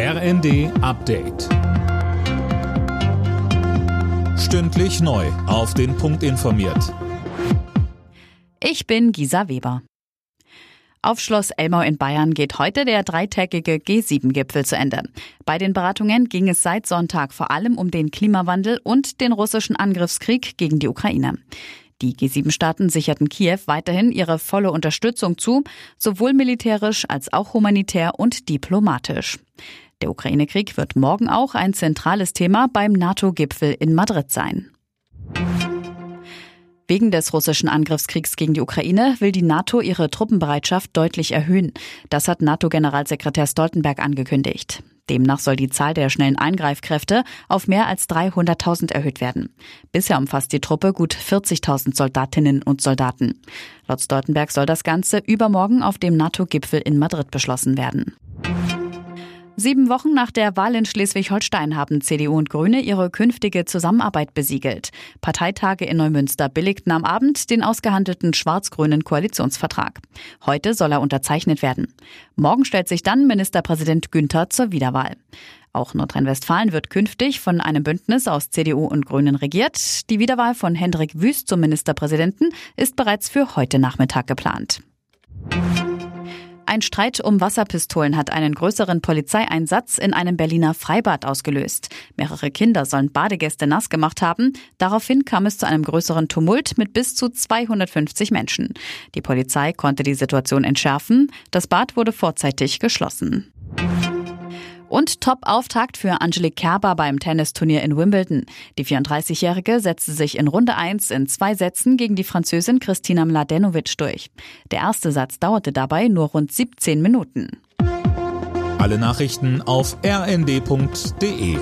RND Update. Stündlich neu. Auf den Punkt informiert. Ich bin Gisa Weber. Auf Schloss Elmau in Bayern geht heute der dreitägige G7-Gipfel zu Ende. Bei den Beratungen ging es seit Sonntag vor allem um den Klimawandel und den russischen Angriffskrieg gegen die Ukraine. Die G7-Staaten sicherten Kiew weiterhin ihre volle Unterstützung zu, sowohl militärisch als auch humanitär und diplomatisch. Der Ukraine-Krieg wird morgen auch ein zentrales Thema beim NATO-Gipfel in Madrid sein. Wegen des russischen Angriffskriegs gegen die Ukraine will die NATO ihre Truppenbereitschaft deutlich erhöhen. Das hat NATO-Generalsekretär Stoltenberg angekündigt. Demnach soll die Zahl der schnellen Eingreifkräfte auf mehr als 300.000 erhöht werden. Bisher umfasst die Truppe gut 40.000 Soldatinnen und Soldaten. Laut Stoltenberg soll das Ganze übermorgen auf dem NATO-Gipfel in Madrid beschlossen werden. Sieben Wochen nach der Wahl in Schleswig-Holstein haben CDU und Grüne ihre künftige Zusammenarbeit besiegelt. Parteitage in Neumünster billigten am Abend den ausgehandelten schwarz-grünen Koalitionsvertrag. Heute soll er unterzeichnet werden. Morgen stellt sich dann Ministerpräsident Günther zur Wiederwahl. Auch Nordrhein-Westfalen wird künftig von einem Bündnis aus CDU und Grünen regiert. Die Wiederwahl von Hendrik Wüst zum Ministerpräsidenten ist bereits für heute Nachmittag geplant. Ein Streit um Wasserpistolen hat einen größeren Polizeieinsatz in einem Berliner Freibad ausgelöst. Mehrere Kinder sollen Badegäste nass gemacht haben. Daraufhin kam es zu einem größeren Tumult mit bis zu 250 Menschen. Die Polizei konnte die Situation entschärfen. Das Bad wurde vorzeitig geschlossen. Und Top-Auftakt für Angelique Kerber beim Tennisturnier in Wimbledon. Die 34-Jährige setzte sich in Runde 1 in zwei Sätzen gegen die Französin Kristina Mladenovic durch. Der erste Satz dauerte dabei nur rund 17 Minuten. Alle Nachrichten auf rnd.de